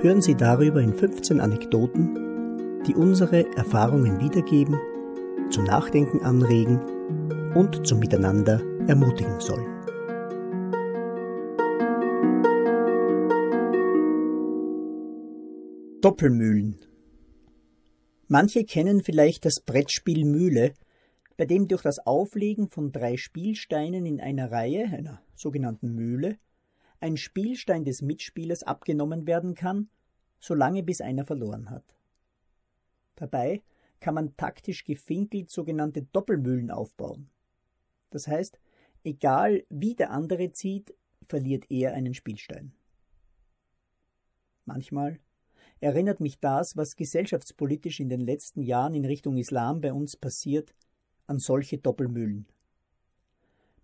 hören Sie darüber in 15 Anekdoten, die unsere Erfahrungen wiedergeben, zum Nachdenken anregen und zum Miteinander ermutigen sollen. Doppelmühlen Manche kennen vielleicht das Brettspiel Mühle, bei dem durch das Auflegen von drei Spielsteinen in einer Reihe, einer sogenannten Mühle, ein Spielstein des Mitspielers abgenommen werden kann, solange bis einer verloren hat. Dabei kann man taktisch gefinkelt sogenannte Doppelmühlen aufbauen. Das heißt, egal wie der andere zieht, verliert er einen Spielstein. Manchmal erinnert mich das, was gesellschaftspolitisch in den letzten Jahren in Richtung Islam bei uns passiert, an solche Doppelmühlen.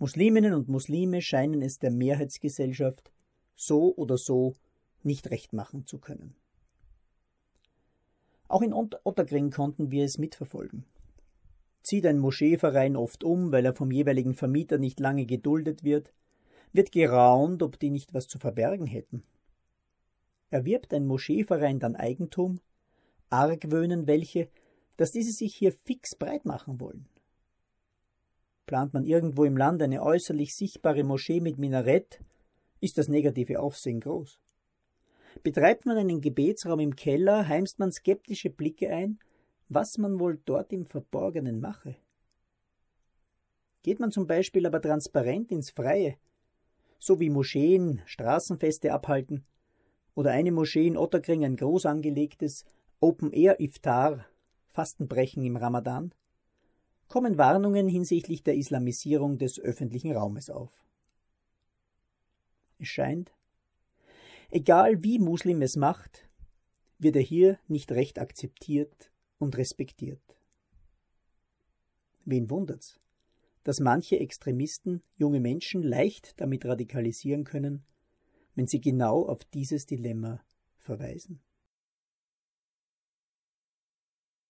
Musliminnen und Muslime scheinen es der Mehrheitsgesellschaft so oder so nicht recht machen zu können. Auch in Otterkring konnten wir es mitverfolgen. Zieht ein Moscheeverein oft um, weil er vom jeweiligen Vermieter nicht lange geduldet wird, wird geraunt, ob die nicht was zu verbergen hätten. Erwirbt ein Moscheeverein dann Eigentum, argwöhnen welche, dass diese sich hier fix breit machen wollen. Plant man irgendwo im Land eine äußerlich sichtbare Moschee mit Minarett, ist das negative Aufsehen groß. Betreibt man einen Gebetsraum im Keller, heimst man skeptische Blicke ein, was man wohl dort im Verborgenen mache. Geht man zum Beispiel aber transparent ins Freie, so wie Moscheen Straßenfeste abhalten oder eine Moschee in Otterkring ein groß angelegtes Open-Air-Iftar, Fastenbrechen im Ramadan, kommen Warnungen hinsichtlich der Islamisierung des öffentlichen Raumes auf. Es scheint, egal wie Muslim es macht, wird er hier nicht recht akzeptiert und respektiert. Wen wundert's, dass manche Extremisten junge Menschen leicht damit radikalisieren können, wenn sie genau auf dieses Dilemma verweisen?